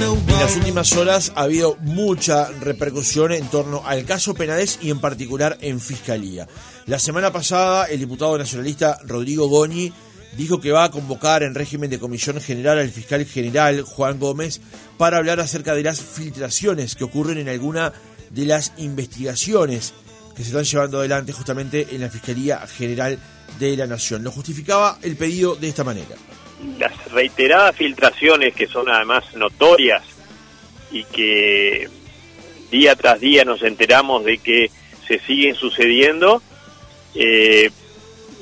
En las últimas horas ha habido mucha repercusión en torno al caso Penades y en particular en Fiscalía. La semana pasada el diputado nacionalista Rodrigo Goñi dijo que va a convocar en régimen de comisión general al fiscal general Juan Gómez para hablar acerca de las filtraciones que ocurren en alguna de las investigaciones que se están llevando adelante justamente en la Fiscalía General de la Nación. Lo justificaba el pedido de esta manera. Las reiteradas filtraciones que son además notorias y que día tras día nos enteramos de que se siguen sucediendo, eh,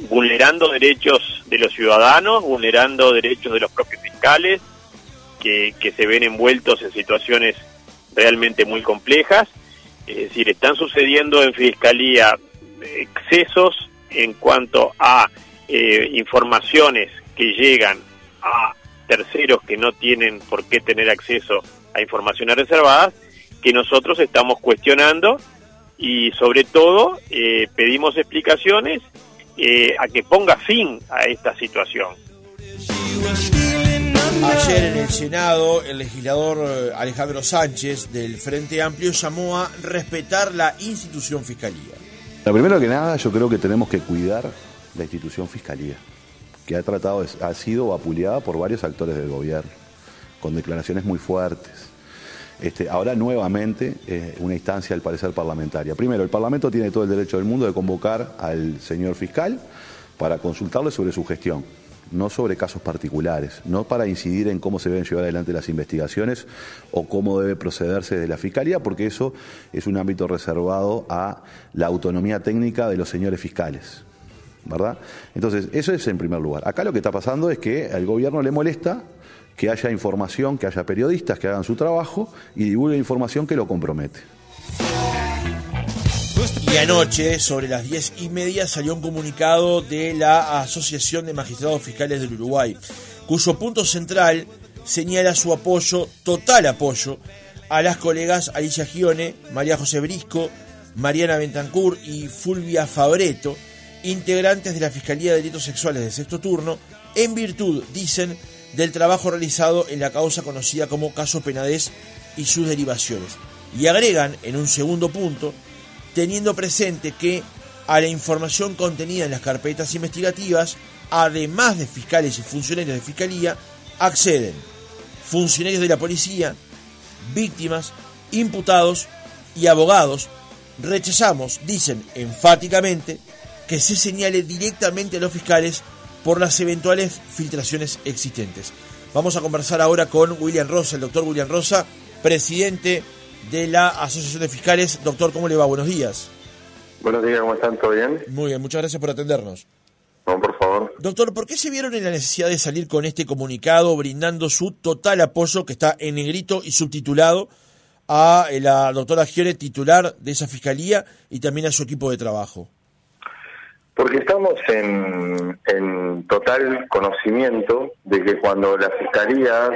vulnerando derechos de los ciudadanos, vulnerando derechos de los propios fiscales, que, que se ven envueltos en situaciones realmente muy complejas. Es decir, están sucediendo en Fiscalía excesos en cuanto a eh, informaciones que llegan a terceros que no tienen por qué tener acceso a informaciones reservadas, que nosotros estamos cuestionando y sobre todo eh, pedimos explicaciones eh, a que ponga fin a esta situación. Ayer en el Senado, el legislador eh, Alejandro Sánchez del Frente Amplio llamó a respetar la institución Fiscalía. Lo primero que nada, yo creo que tenemos que cuidar la institución Fiscalía, que ha tratado, ha sido vapuleada por varios actores del gobierno, con declaraciones muy fuertes. Este, ahora nuevamente eh, una instancia al parecer parlamentaria. Primero, el Parlamento tiene todo el derecho del mundo de convocar al señor fiscal para consultarle sobre su gestión no sobre casos particulares, no para incidir en cómo se deben llevar adelante las investigaciones o cómo debe procederse de la Fiscalía, porque eso es un ámbito reservado a la autonomía técnica de los señores fiscales. ¿Verdad? Entonces, eso es en primer lugar. Acá lo que está pasando es que al gobierno le molesta que haya información, que haya periodistas que hagan su trabajo y divulguen información que lo compromete. Y anoche, sobre las diez y media, salió un comunicado de la Asociación de Magistrados Fiscales del Uruguay, cuyo punto central señala su apoyo, total apoyo, a las colegas Alicia Gione, María José Brisco, Mariana Bentancur y Fulvia Fabreto, integrantes de la Fiscalía de Delitos Sexuales de sexto turno, en virtud, dicen, del trabajo realizado en la causa conocida como caso Penadez y sus derivaciones. Y agregan, en un segundo punto, teniendo presente que a la información contenida en las carpetas investigativas, además de fiscales y funcionarios de fiscalía, acceden funcionarios de la policía, víctimas, imputados y abogados. Rechazamos, dicen enfáticamente, que se señale directamente a los fiscales por las eventuales filtraciones existentes. Vamos a conversar ahora con William Rosa, el doctor William Rosa, presidente de la Asociación de Fiscales. Doctor, ¿cómo le va? Buenos días. Buenos días, ¿cómo están? ¿Todo bien? Muy bien, muchas gracias por atendernos. No, por favor. Doctor, ¿por qué se vieron en la necesidad de salir con este comunicado brindando su total apoyo, que está en negrito y subtitulado, a la doctora Giore, titular de esa fiscalía, y también a su equipo de trabajo? Porque estamos en, total conocimiento de que cuando la fiscalía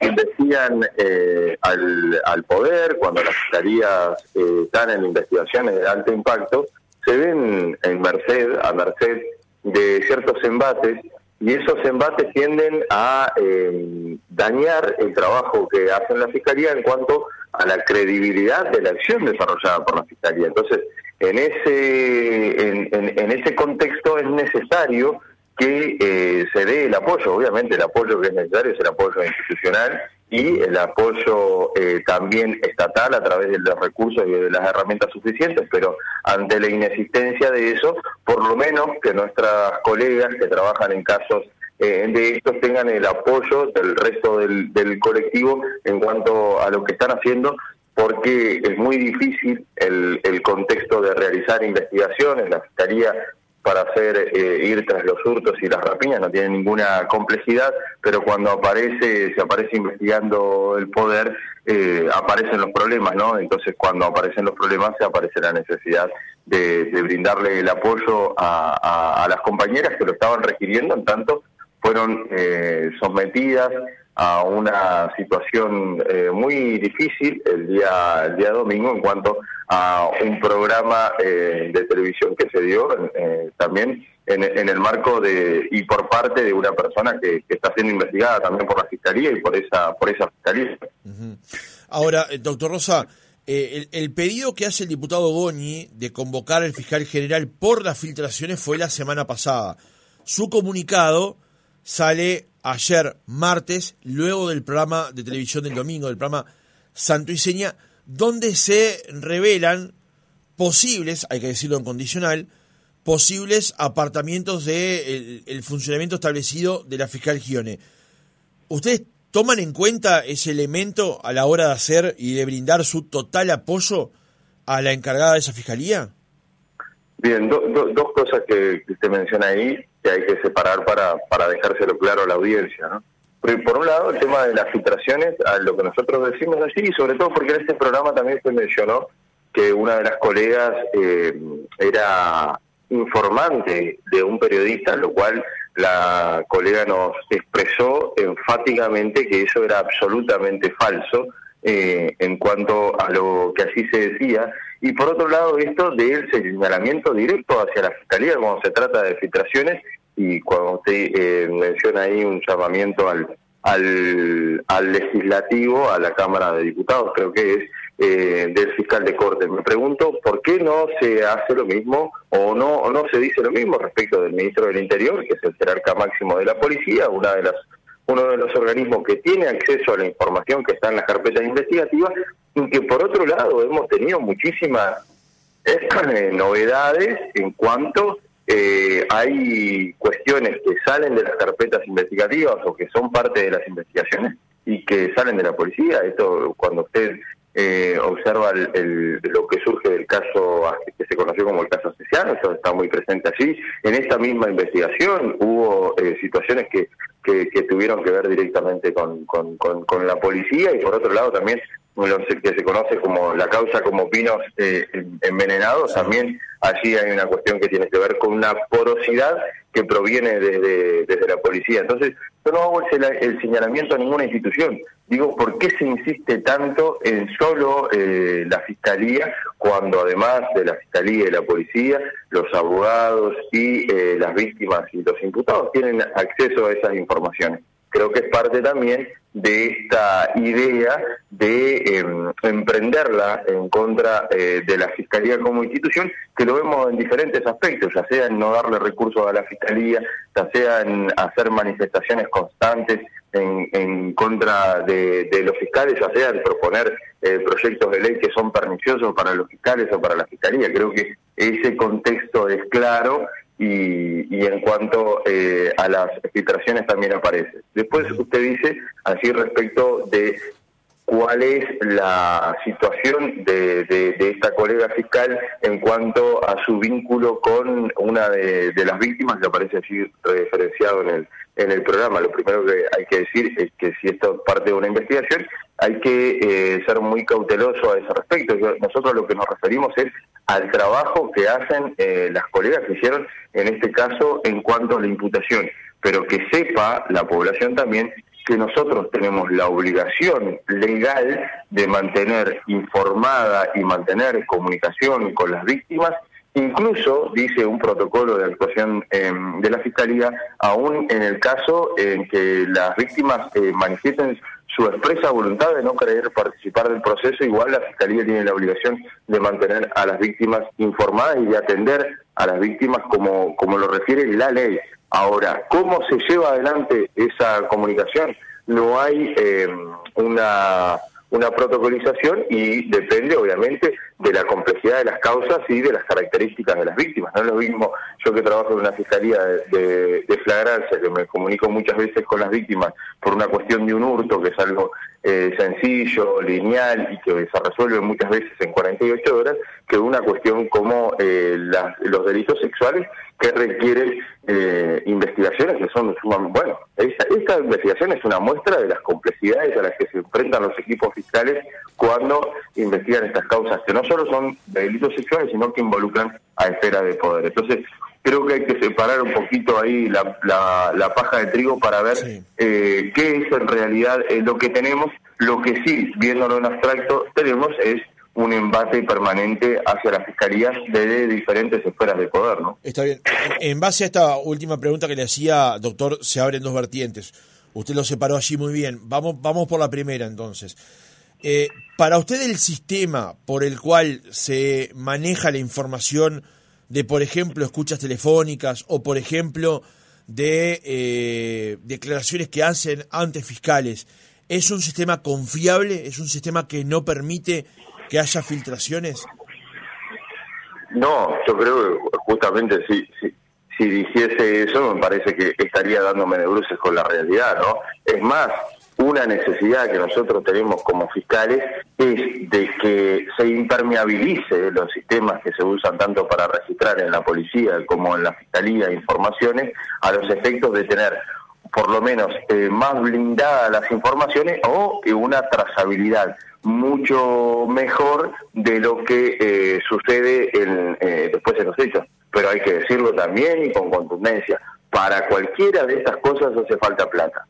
investigan eh, al, al, poder, cuando las fiscalías eh, están en investigaciones de alto impacto, se ven en merced, a merced de ciertos embates, y esos embates tienden a eh, dañar el trabajo que hace la Fiscalía en cuanto a la credibilidad de la acción desarrollada por la Fiscalía. Entonces, en ese, en, ese contexto es necesario que eh, se dé el apoyo, obviamente el apoyo que es necesario es el apoyo institucional y el apoyo eh, también estatal a través de los recursos y de las herramientas suficientes, pero ante la inexistencia de eso, por lo menos que nuestras colegas que trabajan en casos eh, de estos tengan el apoyo del resto del colectivo en cuanto a lo que están haciendo porque es muy difícil el, el contexto de realizar investigaciones, la Fiscalía para hacer eh, ir tras los hurtos y las rapiñas, no tiene ninguna complejidad, pero cuando aparece, se aparece investigando el poder, eh, aparecen los problemas, ¿no? Entonces cuando aparecen los problemas se aparece la necesidad de, brindarle el apoyo a, las compañeras que lo estaban requiriendo, en tanto fueron eh, sometidas a una situación eh, muy difícil el día, el día domingo en cuanto a un programa eh, de televisión que se dio eh, también en, el marco de y por parte de una persona que, que, está siendo investigada también por la fiscalía y por esa por esa fiscalía. Ahora, eh, doctor Rosa, eh, el, pedido que hace el diputado Goñi de convocar al fiscal general por las filtraciones fue la semana pasada. Su comunicado sale ayer, martes, luego del programa de televisión del domingo, del programa Santo y Seña, donde se revelan posibles, hay que decirlo en condicional, posibles apartamientos del de el, funcionamiento establecido de la fiscal Gione. ¿Ustedes toman en cuenta ese elemento a la hora de hacer y de brindar su total apoyo a la encargada de esa fiscalía? Bien, dos cosas que, usted menciona ahí que hay que separar para, para dejárselo claro a la audiencia. ¿no? Por, un lado, el tema de las filtraciones, a lo que nosotros decimos así, y sobre todo porque en este programa también se mencionó que una de las colegas eh, era informante de un periodista, lo cual la colega nos expresó enfáticamente que eso era absolutamente falso eh, en cuanto a lo que así se decía. Y por otro lado, esto del señalamiento directo hacia la Fiscalía cuando se trata de filtraciones y cuando usted eh, menciona ahí un llamamiento al, al, al legislativo, a la Cámara de Diputados, creo que es, eh, del fiscal de corte. Me pregunto por qué no se hace lo mismo o no, o no se dice lo mismo respecto del ministro del Interior, que es el jerarca máximo de la policía, una de las uno de los organismos que tiene acceso a la información que está en las carpetas investigativas y que por otro lado hemos tenido muchísimas eh, novedades en cuanto eh, hay cuestiones que salen de las carpetas investigativas o que son parte de las investigaciones y que salen de la policía. Esto cuando usted eh, observa el, lo que surge del caso que se conoció como el caso Asesiano, eso está muy presente allí. En esta misma investigación hubo eh, situaciones que, que, tuvieron que ver directamente con, con, con, la policía y por otro lado también lo que se conoce como la causa como pinos eh, envenenados, también allí hay una cuestión que tiene que ver con una porosidad que proviene desde, desde la policía. Entonces, yo no hago el, señalamiento a ninguna institución. Digo, ¿por qué se insiste tanto en solo eh, la Fiscalía cuando además de la Fiscalía y la Policía, los abogados y eh, las víctimas y los imputados tienen acceso a esas informaciones? creo que es parte también de esta idea de em, emprenderla en contra eh, de la Fiscalía como institución, que lo vemos en diferentes aspectos, ya sea en no darle recursos a la Fiscalía, ya sea en hacer manifestaciones constantes en, en contra de, los fiscales, ya sea en proponer eh, proyectos de ley que son perniciosos para los fiscales o para la Fiscalía. Creo que ese contexto es claro y, en cuanto eh, a las filtraciones también aparece. Después usted dice así respecto de cuál es la situación de, esta colega fiscal en cuanto a su vínculo con una de, las víctimas que aparece así referenciado en el, en el programa. Lo primero que hay que decir es que si esto es parte de una investigación, hay que eh, ser muy cauteloso a ese respecto. Nosotros lo que nos referimos es al trabajo que hacen eh, las colegas que hicieron en este caso en cuanto a la imputación, pero que sepa la población también que nosotros tenemos la obligación legal de mantener informada y mantener comunicación con las víctimas Incluso dice un protocolo de actuación em, de la Fiscalía, aún en el caso en que las víctimas eh, manifiesten su expresa voluntad de no querer participar del proceso, igual la Fiscalía tiene la obligación de mantener a las víctimas informadas y de atender a las víctimas como, como lo refiere la ley. Ahora, ¿cómo se lleva adelante esa comunicación? No hay em, una una protocolización y depende obviamente de la complejidad de las causas y de las características de las víctimas. No es lo mismo yo que trabajo en una fiscalía de, flagrancia, que me comunico muchas veces con las víctimas por una cuestión de un hurto, que es algo eh, sencillo, lineal y que se resuelve muchas veces en 48 horas, que una cuestión como eh, los delitos sexuales que requieren eh, investigaciones que son sumamente... Bueno, esta, investigación es una muestra de las complejidades a las que se enfrentan los equipos fiscales cuando investigan estas causas, que no solo son de delitos sexuales, sino que involucran a esferas de poder. Entonces, creo que hay que separar un poquito ahí la, la, paja de trigo para ver eh, qué es en realidad eh, lo que tenemos. Lo que sí, viéndolo en abstracto, tenemos es un embate permanente hacia las fiscalías de diferentes esferas de poder, ¿no? Está bien. En base a esta última pregunta que le hacía, doctor, se abren dos vertientes. Usted lo separó allí muy bien. Vamos, vamos por la primera entonces. Eh, para usted el sistema por el cual se maneja la información de, por ejemplo, escuchas telefónicas o, por ejemplo, de eh, declaraciones que hacen ante fiscales, ¿es un sistema confiable? ¿Es un sistema que no permite que haya filtraciones? No, yo creo que justamente si, si, si dijese eso, me parece que estaría dándome de bruces con la realidad, ¿no? Es más, una necesidad que nosotros tenemos como fiscales es de que se impermeabilice los sistemas que se usan tanto para registrar en la policía como en la fiscalía informaciones a los efectos de tener por lo menos eh, más blindadas las informaciones o una trazabilidad mucho mejor de lo que eh, sucede en, eh, después en los hechos. Pero hay que decirlo también y con contundencia. Para cualquiera de estas cosas hace falta plata.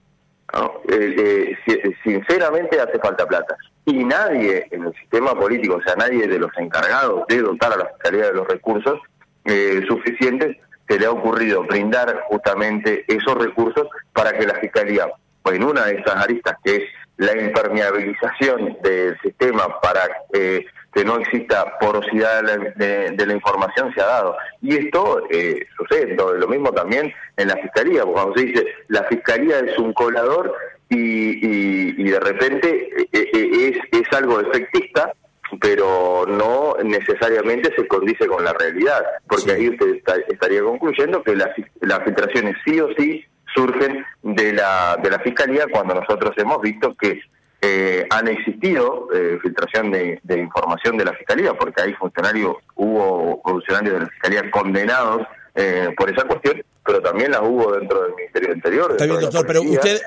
Eh, eh, sinceramente hace falta plata. Y nadie en el sistema político, o sea, nadie de los encargados de dotar a la Fiscalía de los recursos eh, suficientes, se le ha ocurrido brindar justamente esos recursos para que la Fiscalía, en una de estas aristas, que es la impermeabilización del sistema para eh, que no exista porosidad de la, información se ha dado. Y esto eh, sucede, lo mismo también en la fiscalía, porque cuando se dice la fiscalía es un colador y, y, de repente eh, eh, es, es algo efectista, pero no necesariamente se condice con la realidad, porque ahí usted estaría concluyendo que las, las filtraciones sí o sí surgen de la, de la fiscalía cuando nosotros hemos visto que eh, han existido eh, filtración de, información de la fiscalía, porque hay funcionarios, hubo funcionarios de la fiscalía condenados eh, por esa cuestión, pero también las hubo dentro del Ministerio Interior. Está bien, doctor, pero usted.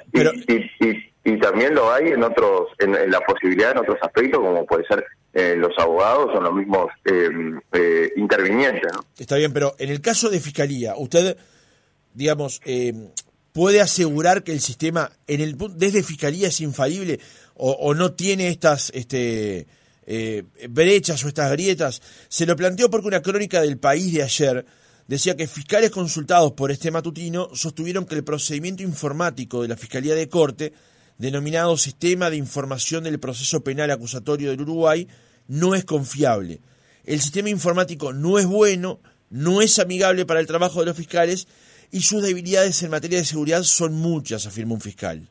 Y, también lo hay en otros, en, la posibilidad en otros aspectos, como puede ser los abogados o los mismos intervinientes. ¿no? Está bien, pero en el caso de fiscalía, usted, digamos, puede asegurar que el sistema en el desde fiscalía es infalible o, no tiene estas este, eh, brechas o estas grietas. Se lo planteó porque una crónica del país de ayer decía que fiscales consultados por este matutino sostuvieron que el procedimiento informático de la Fiscalía de Corte, denominado Sistema de Información del Proceso Penal Acusatorio del Uruguay, no es confiable. El sistema informático no es bueno, no es amigable para el trabajo de los fiscales y sus debilidades en materia de seguridad son muchas, afirma un fiscal.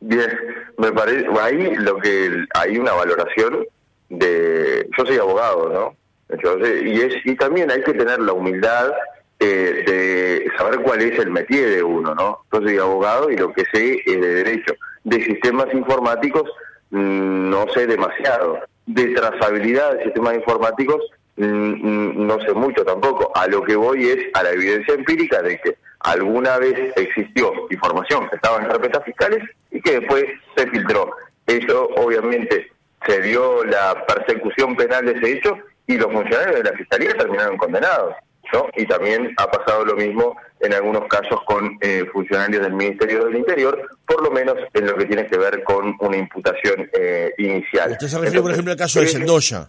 Bien, me parece, ahí lo que hay una valoración de, yo soy abogado, ¿no? y es y también hay que tener la humildad eh, de saber cuál es el métier de uno, ¿no? Yo soy abogado y lo que sé es de derecho. De sistemas informáticos mm, no sé demasiado. De trazabilidad de sistemas informáticos no sé mucho tampoco. A lo que voy es a la evidencia empírica de que alguna vez existió información que estaba en carpetas fiscales y que después se filtró. Eso obviamente se dio la persecución penal de ese hecho y los funcionarios de la fiscalía terminaron condenados. ¿no? Y también ha pasado lo mismo en algunos casos con eh, funcionarios del Ministerio del Interior, por lo menos en lo que tiene que ver con una imputación eh, inicial. Usted se refiere, por ejemplo, al caso de Sendoya.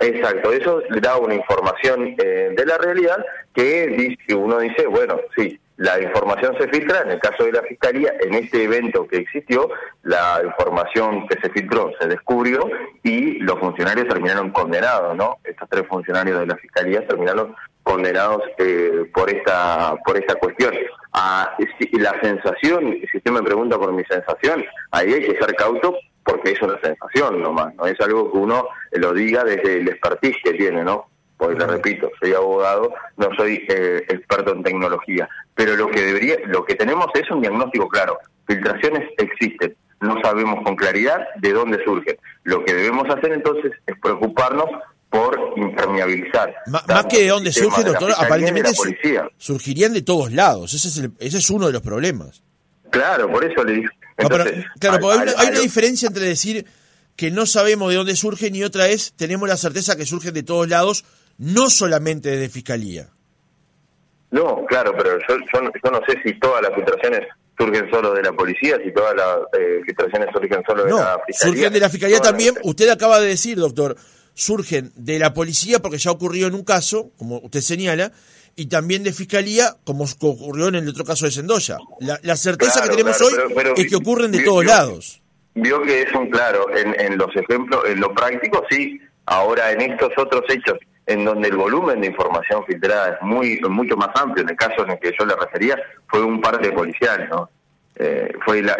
Exacto, eso le da una información eh, de la realidad que uno dice, bueno, sí, la información se filtra, en el caso de la Fiscalía, en este evento que existió, la información que se filtró se descubrió y los funcionarios terminaron condenados, ¿no? Estos tres funcionarios de la Fiscalía terminaron condenados eh, por esta por esta cuestión. Ah, la sensación, si usted me pregunta por mi sensación, ahí hay que ser cauto porque es una sensación nomás, no es algo que uno lo diga desde el expertise que tiene, ¿no? Porque le repito, soy abogado, no soy eh, experto en tecnología, pero lo que debería, lo que tenemos es un diagnóstico claro. Filtraciones existen, no sabemos con claridad de dónde surgen. Lo que debemos hacer entonces es preocuparnos por impermeabilizar. más que de dónde surge, doctor, aparentemente surgirían de todos lados. Ese es, ese es uno de los problemas. Claro, por eso le dije claro, hay, una, diferencia entre decir que no sabemos de dónde surgen y otra es tenemos la certeza que surgen de todos lados, no solamente de fiscalía. No, claro, pero yo, yo, no sé si todas las filtraciones surgen solo de la policía, si todas las eh, filtraciones surgen solo de la fiscalía. Surgen de la fiscalía también, usted acaba de decir, doctor, surgen de la policía porque ya ocurrió en un caso, como usted señala, y también de fiscalía, como ocurrió en el otro caso de Sendoya. La, certeza que tenemos hoy es que ocurren de todos lados. vio que es un claro en, en los ejemplos, en lo práctico sí, ahora en estos otros hechos en donde el volumen de información filtrada es muy mucho más amplio, en el caso en el que yo le refería, fue un par de policiales, ¿no? Eh, fue la,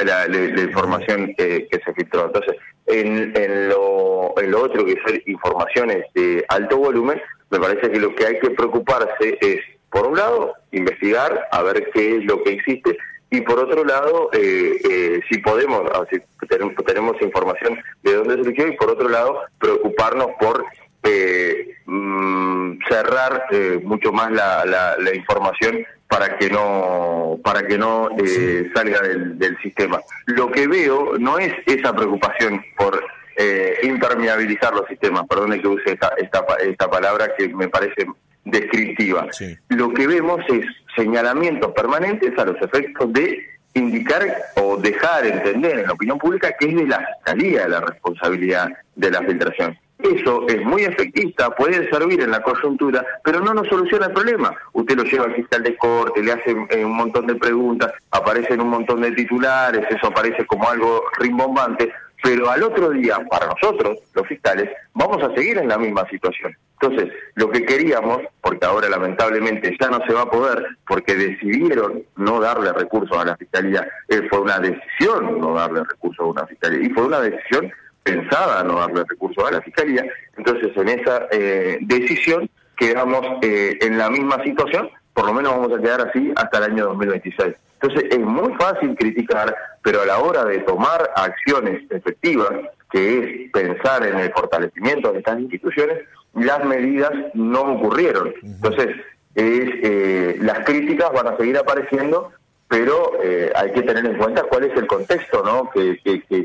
información que se filtró. Entonces, en, en, lo, en lo otro que son informaciones de alto volumen, me parece que lo que hay que preocuparse es, por un lado, investigar a ver qué es lo que existe y por otro lado, eh, eh, si podemos, ah, si tenemos, tenemos información de dónde surgió y por otro lado, preocuparnos por eh, mm, cerrar eh, mucho más la, la, información para que no para que no eh, salga del, del, sistema. Lo que veo no es esa preocupación por eh, impermeabilizar los sistemas, perdone que use esta, esta, esta palabra que me parece descriptiva. Lo que vemos es señalamientos permanentes a los efectos de indicar o dejar entender en la opinión pública que es de la fiscalía la responsabilidad de la filtración. Eso es muy efectista, puede servir en la coyuntura, pero no nos soluciona el problema. Usted lo lleva al fiscal de corte, le hace eh, un montón de preguntas, aparecen un montón de titulares, eso aparece como algo rimbombante, pero al otro día, para nosotros, los fiscales, vamos a seguir en la misma situación. Entonces, lo que queríamos, porque ahora lamentablemente ya no se va a poder, porque decidieron no darle recursos a la fiscalía, eh, fue una decisión no darle recursos a una fiscalía, y fue una decisión pensada no darle recursos a la Fiscalía. Entonces, en esa eh, decisión quedamos eh, en la misma situación, por lo menos vamos a quedar así hasta el año 2026. Entonces, es muy fácil criticar, pero a la hora de tomar acciones efectivas, que es pensar en el fortalecimiento de estas instituciones, las medidas no ocurrieron. Entonces, es, eh, las críticas van a seguir apareciendo pero eh, hay que tener en cuenta cuál es el contexto ¿no? que,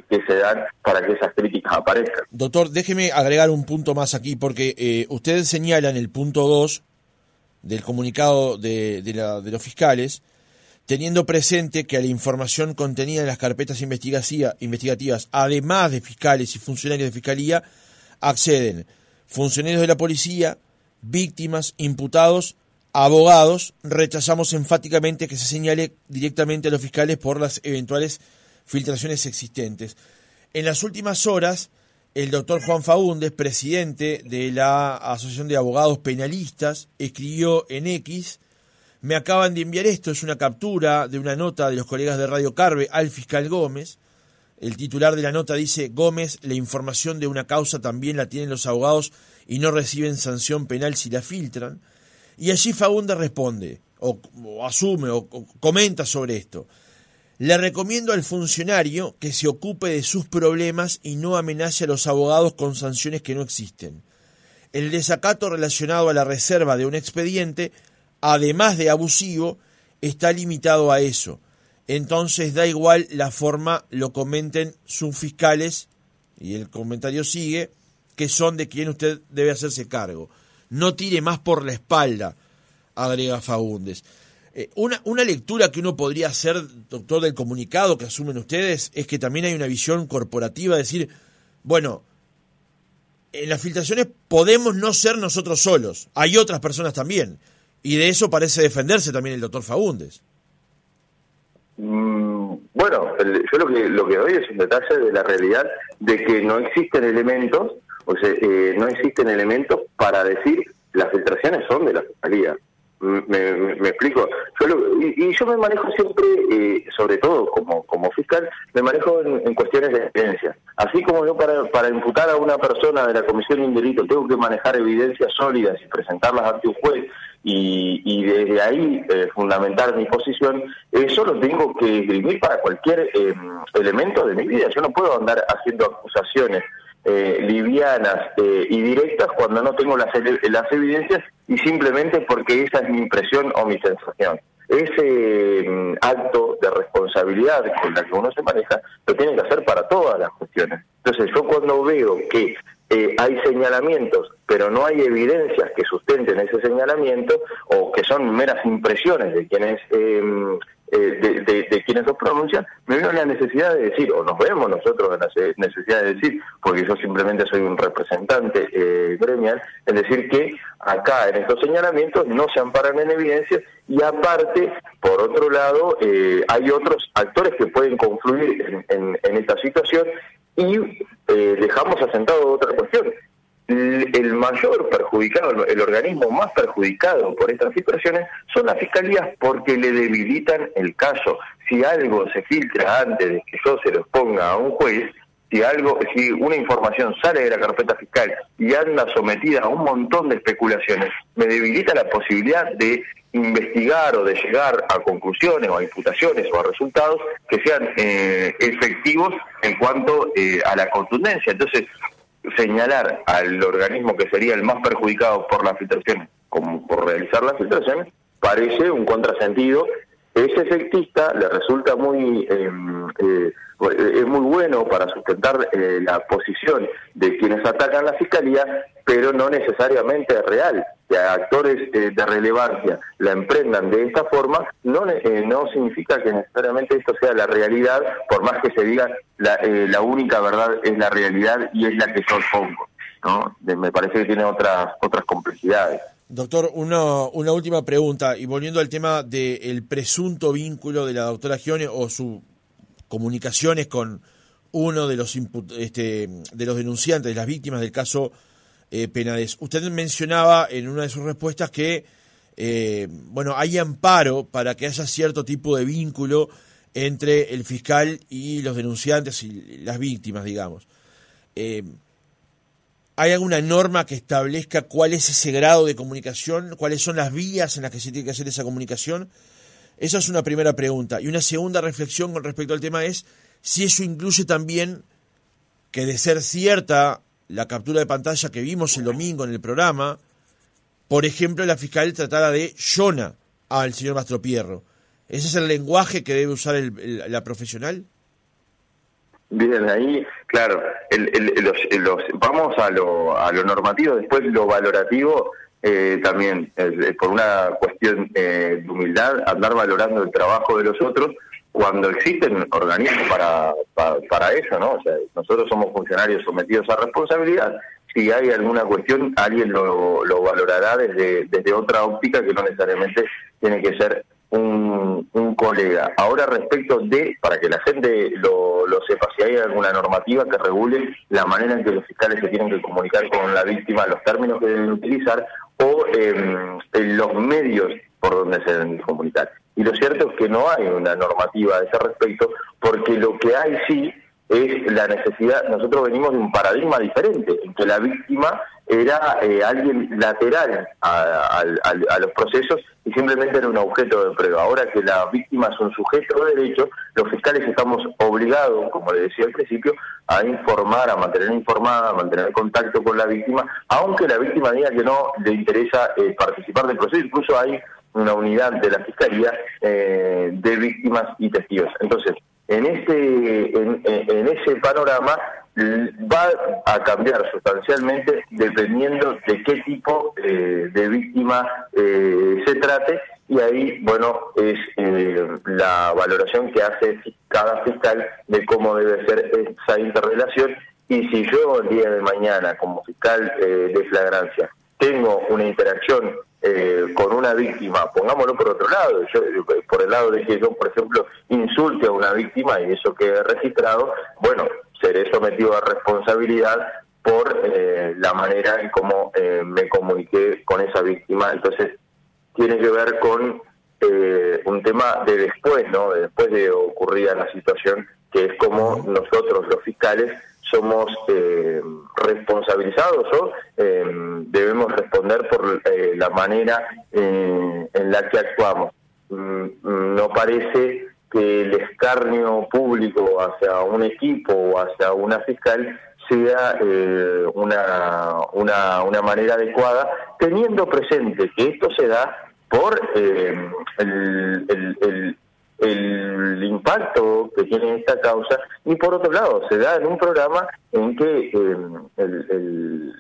se dan para que esas críticas aparezcan. Doctor, déjeme agregar un punto más aquí, porque eh, usted señala en el punto 2 del comunicado de, de, los fiscales, teniendo presente que la información contenida en las carpetas investigativas, además de fiscales y funcionarios de fiscalía, acceden funcionarios de la policía, víctimas, imputados abogados, rechazamos enfáticamente que se señale directamente a los fiscales por las eventuales filtraciones existentes. En las últimas horas, el doctor Juan Faúndez, presidente de la Asociación de Abogados Penalistas, escribió en X, me acaban de enviar esto, es una captura de una nota de los colegas de Radio Carve al fiscal Gómez. El titular de la nota dice, Gómez, la información de una causa también la tienen los abogados y no reciben sanción penal si la filtran. Y allí Fagundes responde, o, asume, o, comenta sobre esto. Le recomiendo al funcionario que se ocupe de sus problemas y no amenace a los abogados con sanciones que no existen. El desacato relacionado a la reserva de un expediente, además de abusivo, está limitado a eso. Entonces da igual la forma, lo comenten sus fiscales, y el comentario sigue, que son de quien usted debe hacerse cargo no tire más por la espalda, agrega Fagundes. Eh, una, una lectura que uno podría hacer, doctor, del comunicado que asumen ustedes, es que también hay una visión corporativa, decir, bueno, en las filtraciones podemos no ser nosotros solos, hay otras personas también, y de eso parece defenderse también el doctor Fagundes. Mm, bueno, yo lo que, lo que doy es un detalle de la realidad de que no existen elementos o sea, eh, no existen elementos para decir las filtraciones son de la fiscalía. Me, explico. Yo y, yo me manejo siempre, eh, sobre todo como, como fiscal, me manejo en, cuestiones de evidencia. Así como yo para, para imputar a una persona de la comisión de un delito tengo que manejar evidencias sólidas y presentarlas ante un juez y, y desde ahí eh, fundamentar mi posición, eso lo tengo que escribir para cualquier elemento de mi vida. Yo no puedo andar haciendo acusaciones eh, livianas eh, y directas cuando no tengo las, las evidencias y simplemente porque esa es mi impresión o mi sensación. Ese mm, acto de responsabilidad con la que uno se maneja lo tiene que hacer para todas las cuestiones. Entonces yo cuando veo que eh, hay señalamientos, pero no hay evidencias que sustenten ese señalamiento o que son meras impresiones de quienes eh, de, quienes los pronuncian, me veo la necesidad de decir, o nos vemos nosotros en la necesidad de decir, porque yo simplemente soy un representante eh, gremial, es decir, que acá en estos señalamientos no se amparan en evidencias y aparte, por otro lado, eh, hay otros actores que pueden confluir en, en esta situación y dejamos asentado otra cuestión el mayor perjudicado, el organismo más perjudicado por estas situaciones son las fiscalías porque le debilitan el caso. Si algo se filtra antes de que yo se lo ponga a un juez, si algo, si una información sale de la carpeta fiscal y anda sometida a un montón de especulaciones, me debilita la posibilidad de investigar o de llegar a conclusiones o a imputaciones o a resultados que sean eh, efectivos en cuanto eh, a la contundencia. Entonces, señalar al organismo que sería el más perjudicado por las filtraciones como por realizar las filtraciones parece un contrasentido es efectista le resulta muy em, eh, es muy bueno para sustentar eh, la posición de quienes atacan la fiscalía pero no necesariamente es real que actores eh, de relevancia la emprendan de esta forma, no, eh, no significa que necesariamente esto sea la realidad, por más que se diga la, eh, la única verdad es la realidad y es la que yo pongo. ¿no? me parece que tiene otras, otras complejidades. Doctor, una, una última pregunta, y volviendo al tema del presunto vínculo de la doctora Gione o sus comunicaciones con uno de los, este, de los denunciantes, de las víctimas del caso eh, Penades. Usted mencionaba en una de sus respuestas que, eh, bueno, hay amparo para que haya cierto tipo de vínculo entre el fiscal y los denunciantes y las víctimas, digamos. Eh, ¿Hay alguna norma que establezca cuál es ese grado de comunicación? ¿Cuáles son las vías en las que se tiene que hacer esa comunicación? Esa es una primera pregunta. Y una segunda reflexión con respecto al tema es si eso incluye también que de ser cierta la captura de pantalla que vimos el domingo en el programa, por ejemplo, la fiscal tratara de Jonah al señor Mastropierro. ¿Ese es el lenguaje que debe usar la profesional? Bien, ahí, claro, los, vamos a lo, a lo normativo, después lo valorativo eh, también, por una cuestión eh, de humildad, andar valorando el trabajo de los otros cuando existen organismos para, para, eso, ¿no? O sea, nosotros somos funcionarios sometidos a responsabilidad. Si hay alguna cuestión, alguien lo, lo valorará desde, desde otra óptica que no necesariamente tiene que ser un, un colega. Ahora, respecto de, para que la gente lo, lo sepa, si hay alguna normativa que regule la manera en que los fiscales se tienen que comunicar con la víctima, los términos que deben utilizar o eh, los medios por donde se deben comunicar. Y lo cierto es que no hay una normativa a ese respecto, porque lo que hay sí es la necesidad, nosotros venimos de un paradigma diferente, en que la víctima era eh, alguien lateral a, los procesos y simplemente era un objeto de prueba. Ahora que la víctima es un sujeto de derecho, los fiscales estamos obligados, como le decía al principio, a informar, a mantener informada, a mantener contacto con la víctima, aunque la víctima diga que no le interesa eh, participar del proceso, incluso hay una unidad de la Fiscalía eh, de víctimas y testigos. Entonces, en ese, en, ese panorama va a cambiar sustancialmente dependiendo de qué tipo eh, de víctima eh, se trate. Y ahí, bueno, es la valoración que hace cada fiscal de cómo debe ser esa interrelación. Y si yo el día de mañana como fiscal de flagrancia tengo una interacción eh, con una víctima, pongámoslo por otro lado, yo, por el lado de que yo, por ejemplo, insulte a una víctima y eso quede registrado, bueno, seré sometido a responsabilidad por eh, la manera en cómo eh, me comuniqué con esa víctima. Entonces, tiene que ver con un tema de después, ¿no? De después de ocurrida la situación, que es como nosotros, los fiscales, somos eh, responsabilizados o eh, debemos responder por eh, la manera en la que actuamos. Mm, no parece que el escarnio público hacia un equipo o hacia una fiscal sea una, una, una manera adecuada, teniendo presente que esto se da por el, el, el impacto que tiene esta causa, y por otro lado, se da en un programa en que eh,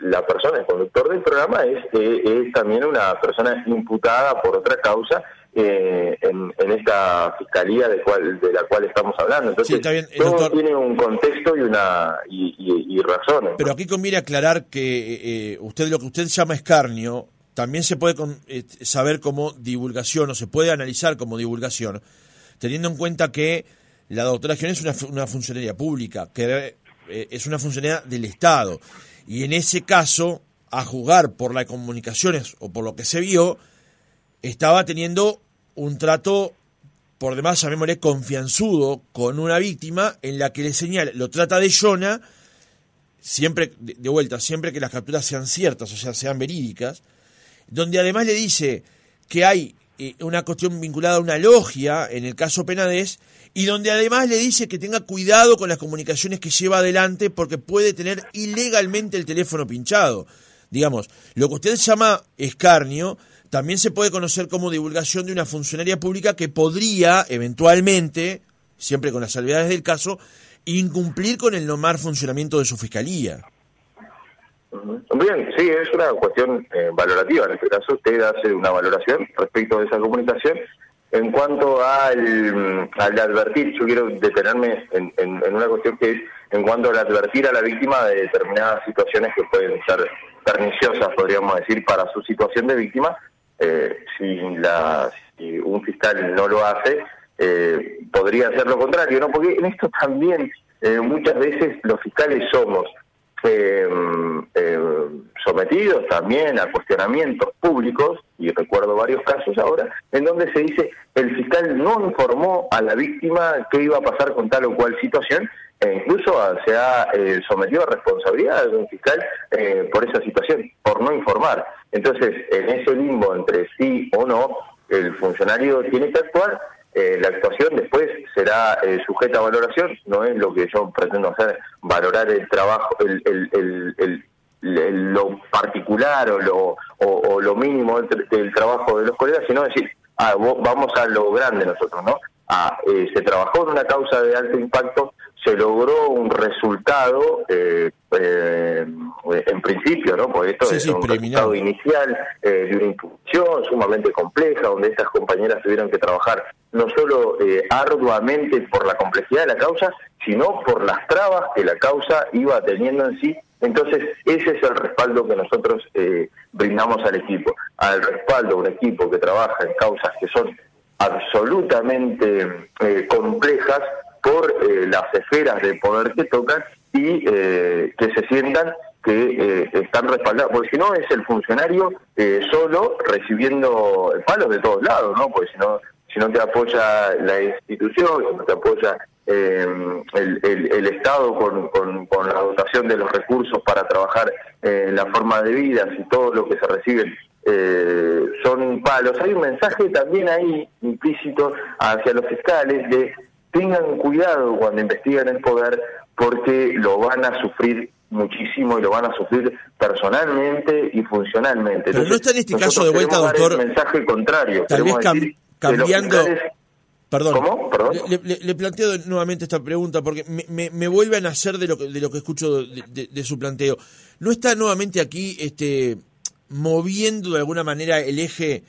la persona, el conductor del programa, es, eh, es también una persona imputada por otra causa eh, en, esta fiscalía de, cual, de la cual estamos hablando. Entonces, todo tiene un contexto y una y, razones. Pero aquí conviene aclarar que eh, usted lo que usted llama escarnio también se puede eh, saber como divulgación o se puede analizar como divulgación, teniendo en cuenta que la doctora Gion es una, una funcionaria pública, que es una funcionaria del Estado. Y en ese caso, a jugar por las comunicaciones o por lo que se vio, estaba teniendo un trato, por demás llamémosle confianzudo, con una víctima en la que le señala, lo trata de Jonah, siempre, de vuelta, siempre que las capturas sean ciertas, o sea, sean verídicas, donde además le dice que hay eh, una cuestión vinculada a una logia, en el caso Penades, y donde además le dice que tenga cuidado con las comunicaciones que lleva adelante porque puede tener ilegalmente el teléfono pinchado. Digamos, lo que usted llama escarnio también se puede conocer como divulgación de una funcionaria pública que podría, eventualmente, siempre con las salvedades del caso, incumplir con el normal funcionamiento de su fiscalía. Bien, sí, es una cuestión eh, valorativa. En este caso, usted hace una valoración respecto de esa comunicación. En cuanto al, al advertir, yo quiero detenerme en, una cuestión que es en cuanto al advertir a la víctima de determinadas situaciones que pueden ser perniciosas, podríamos decir, para su situación de víctima, eh, si, la, un fiscal no lo hace, eh, podría ser lo contrario, ¿no? Porque en esto también eh, muchas veces los fiscales somos eh, sometidos también a cuestionamientos públicos, y recuerdo varios casos ahora, en donde se dice el fiscal no informó a la víctima qué iba a pasar con tal o cual situación, e incluso se ha eh, sometido a responsabilidad de un fiscal eh, por esa situación, por no informar. Entonces, en ese limbo entre sí o no, el funcionario tiene que actuar, eh, la actuación después será sujeta a valoración, no es lo que yo pretendo hacer, valorar el trabajo, el, lo particular o lo, o, lo mínimo del, trabajo de los colegas, sino decir, ah, vamos a lo grande nosotros, ¿no? Ah, se trabajó en una causa de alto impacto, se logró un resultado, eh, eh, en principio, ¿no? Porque esto es un resultado inicial eh, de una instrucción sumamente compleja, donde esas compañeras tuvieron que trabajar no solo arduamente por la complejidad de la causa, sino por las trabas que la causa iba teniendo en sí. Entonces, ese es el respaldo que nosotros brindamos al equipo, al respaldo de un equipo que trabaja en causas que son absolutamente complejas, por eh, las esferas de poder que tocan y eh, que se sientan que eh, están respaldados, porque si no es el funcionario solo recibiendo palos de todos lados, ¿no? Porque si no, si no te apoya la institución, si no te apoya el, el, Estado con, con, la dotación de los recursos para trabajar en la forma de vida, si todo lo que se recibe son palos. Hay un mensaje también ahí implícito hacia los fiscales de tengan cuidado cuando investiguen el poder porque lo van a sufrir muchísimo y lo van a sufrir personalmente y funcionalmente. Pero no está en este caso de vuelta, doctor. El mensaje contrario. Tal vez cambiando. Perdón, ¿Cómo? ¿Perdón? Le, planteo nuevamente esta pregunta porque me, me, vuelve a nacer de lo que, de lo que escucho de, de, su planteo. ¿No está nuevamente aquí este, moviendo de alguna manera el eje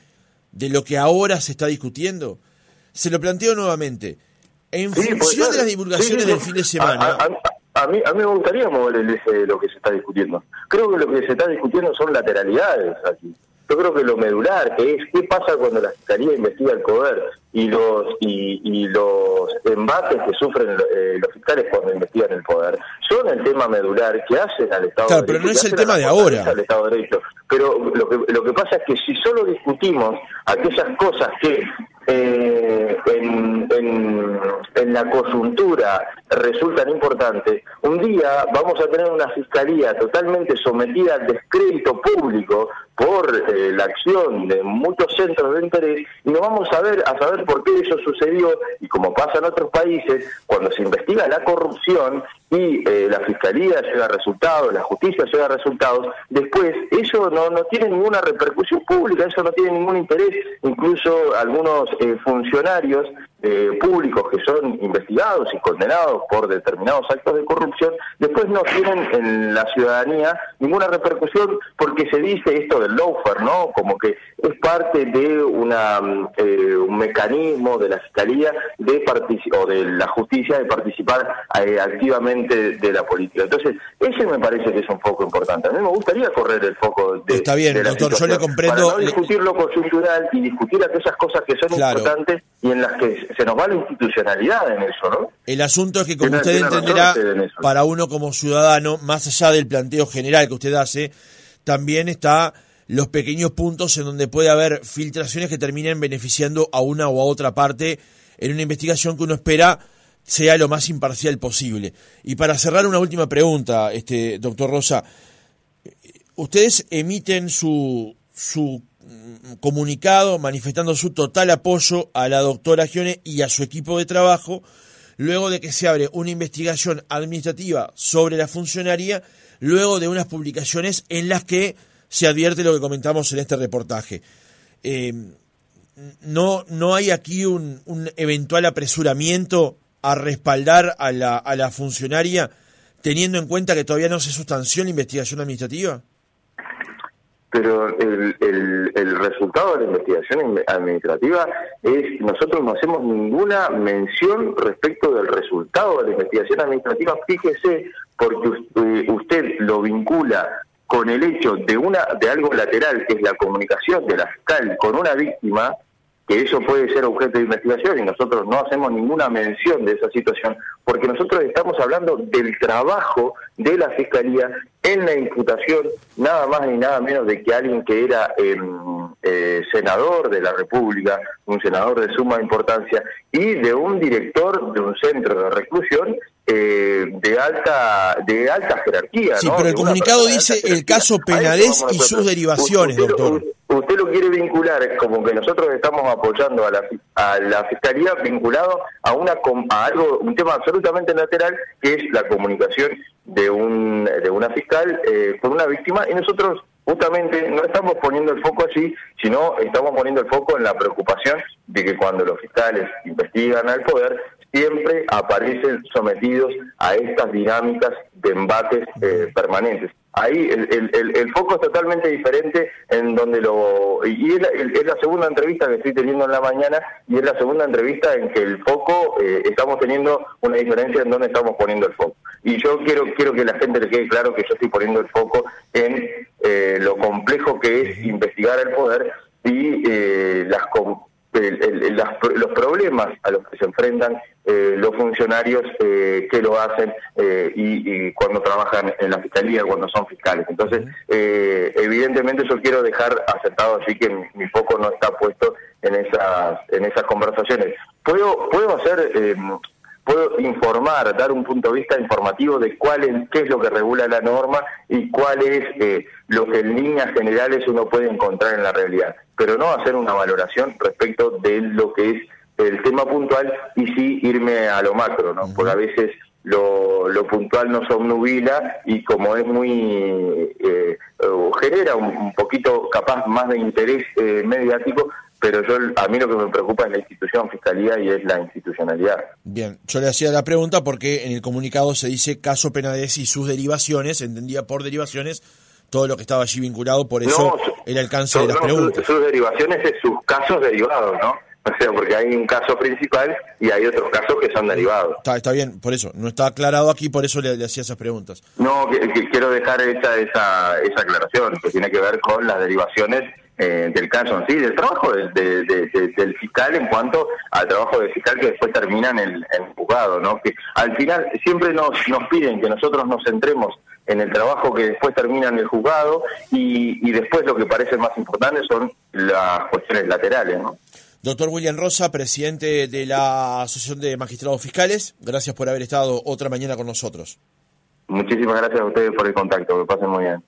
de lo que ahora se está discutiendo? Se lo planteo nuevamente. En función de las divulgaciones del fin de semana. A, mí, a mí me gustaría mover el eje de lo que se está discutiendo. Creo que lo que se está discutiendo son lateralidades aquí. Yo creo que lo medular, que es qué pasa cuando la Fiscalía investiga el poder y los y, los embates que sufren eh, los fiscales cuando investigan el poder, son el tema medular que hacen al Estado claro, pero no es el tema de ahora. Estado de Derecho. Pero lo que, lo que pasa es que si solo discutimos aquellas cosas que eh, en, en, la coyuntura resultan importantes, un día vamos a tener una fiscalía totalmente sometida al descrédito público por eh, la acción de muchos centros de interés y no vamos a ver a saber por qué eso sucedió y como pasa en otros países, cuando se investiga la corrupción y eh, la fiscalía llega a resultados, la justicia llega a resultados, después eso no, no tiene ninguna repercusión pública, eso no tiene ningún interés, incluso algunos eh, funcionarios eh, públicos que son investigados y condenados por determinados actos de corrupción, después no tienen en la ciudadanía ninguna repercusión porque se dice esto del lawfare, ¿no? Como que es parte de una eh, un mecanismo de la fiscalía de o de la justicia de participar eh, activamente de la política. Entonces, ese me parece que es un foco importante. A mí me gustaría correr el foco de Está bien, doctor, yo le comprendo. Para no discutir lo coyuntural y discutir aquellas cosas que son importantes y en las que se nos va la institucionalidad en eso, ¿no? El asunto es que, como usted entenderá, para uno como ciudadano, más allá del planteo general que usted hace, también está los pequeños puntos en donde puede haber filtraciones que terminen beneficiando a una o a otra parte en una investigación que uno espera sea lo más imparcial posible. Y para cerrar una última pregunta, este doctor Rosa, ustedes emiten su, su comunicado manifestando su total apoyo a la doctora Gione y a su equipo de trabajo, luego de que se abre una investigación administrativa sobre la funcionaria, luego de unas publicaciones en las que se advierte lo que comentamos en este reportaje. Eh, no, no hay aquí un, un, eventual apresuramiento a respaldar a la, a la funcionaria teniendo en cuenta que todavía no se sustanció la investigación administrativa? Pero el, el, el, resultado de la investigación administrativa es, nosotros no hacemos ninguna mención respecto del resultado de la investigación administrativa, fíjese, porque usted lo vincula con el hecho de una de algo lateral, que es la comunicación de la fiscal con una víctima, que eso puede ser objeto de investigación y nosotros no hacemos ninguna mención de esa situación, porque nosotros estamos hablando del trabajo de la Fiscalía en la imputación, nada más ni nada menos de que alguien que era em, eh, senador de la República, un senador de suma importancia, y de un director de un centro de reclusión eh, de alta de alta jerarquía. Sí, pero el comunicado dice el caso Penades y sus derivaciones, doctor. Usted lo quiere vincular como que nosotros estamos apoyando a la, a la fiscalía vinculado a una a algo un tema absolutamente lateral que es la comunicación de un de una fiscal eh, con una víctima y nosotros justamente no estamos poniendo el foco allí, sino estamos poniendo el foco en la preocupación de que cuando los fiscales investigan al poder siempre aparecen sometidos a estas dinámicas de embates eh, permanentes. Ahí el, el, el, foco es totalmente diferente en donde lo... Y es la, es la, segunda entrevista que estoy teniendo en la mañana y es la segunda entrevista en que el foco, eh, estamos teniendo una diferencia en donde estamos poniendo el foco. Y yo quiero quiero que la gente le quede claro que yo estoy poniendo el foco en eh, lo complejo que es investigar el poder y eh, las los problemas a los que se enfrentan eh, los funcionarios eh, que lo hacen eh, y, cuando trabajan en la fiscalía, cuando son fiscales. Entonces, evidentemente yo quiero dejar aceptado así que mi, foco no está puesto en esas en esas conversaciones. Puedo puedo hacer puedo informar, dar un punto de vista informativo de cuál es, qué es lo que regula la norma y cuál es eh, lo que en líneas generales uno puede encontrar en la realidad, pero no hacer una valoración respecto de lo que es el tema puntual y sí irme a lo macro, ¿no? Porque a veces lo, lo puntual nos obnubila y como es muy eh, genera un, poquito capaz más de interés eh, mediático pero yo a mí lo que me preocupa es la institución fiscalía y es la institucionalidad. Bien, yo le hacía la pregunta porque en el comunicado se dice caso Penades y sus derivaciones, entendía por derivaciones todo lo que estaba allí vinculado, por eso el alcance de las preguntas. Sus, derivaciones es sus casos derivados, ¿no? O sea, porque hay un caso principal y hay otros casos que son derivados. Está, está bien, por eso. No está aclarado aquí, por eso le, hacía esas preguntas. No, que, quiero dejar esa, esa, esa aclaración, que tiene que ver con las derivaciones eh, del caso sí, del trabajo del fiscal en cuanto al trabajo del fiscal que después termina en el, juzgado, ¿no? Que al final siempre nos, nos piden que nosotros nos centremos en el trabajo que después termina en el juzgado y, y después lo que parece más importante son las cuestiones laterales, ¿no? Doctor William Rosa, presidente de la Asociación de Magistrados Fiscales, gracias por haber estado otra mañana con nosotros. Muchísimas gracias a ustedes por el contacto, que pasen muy bien.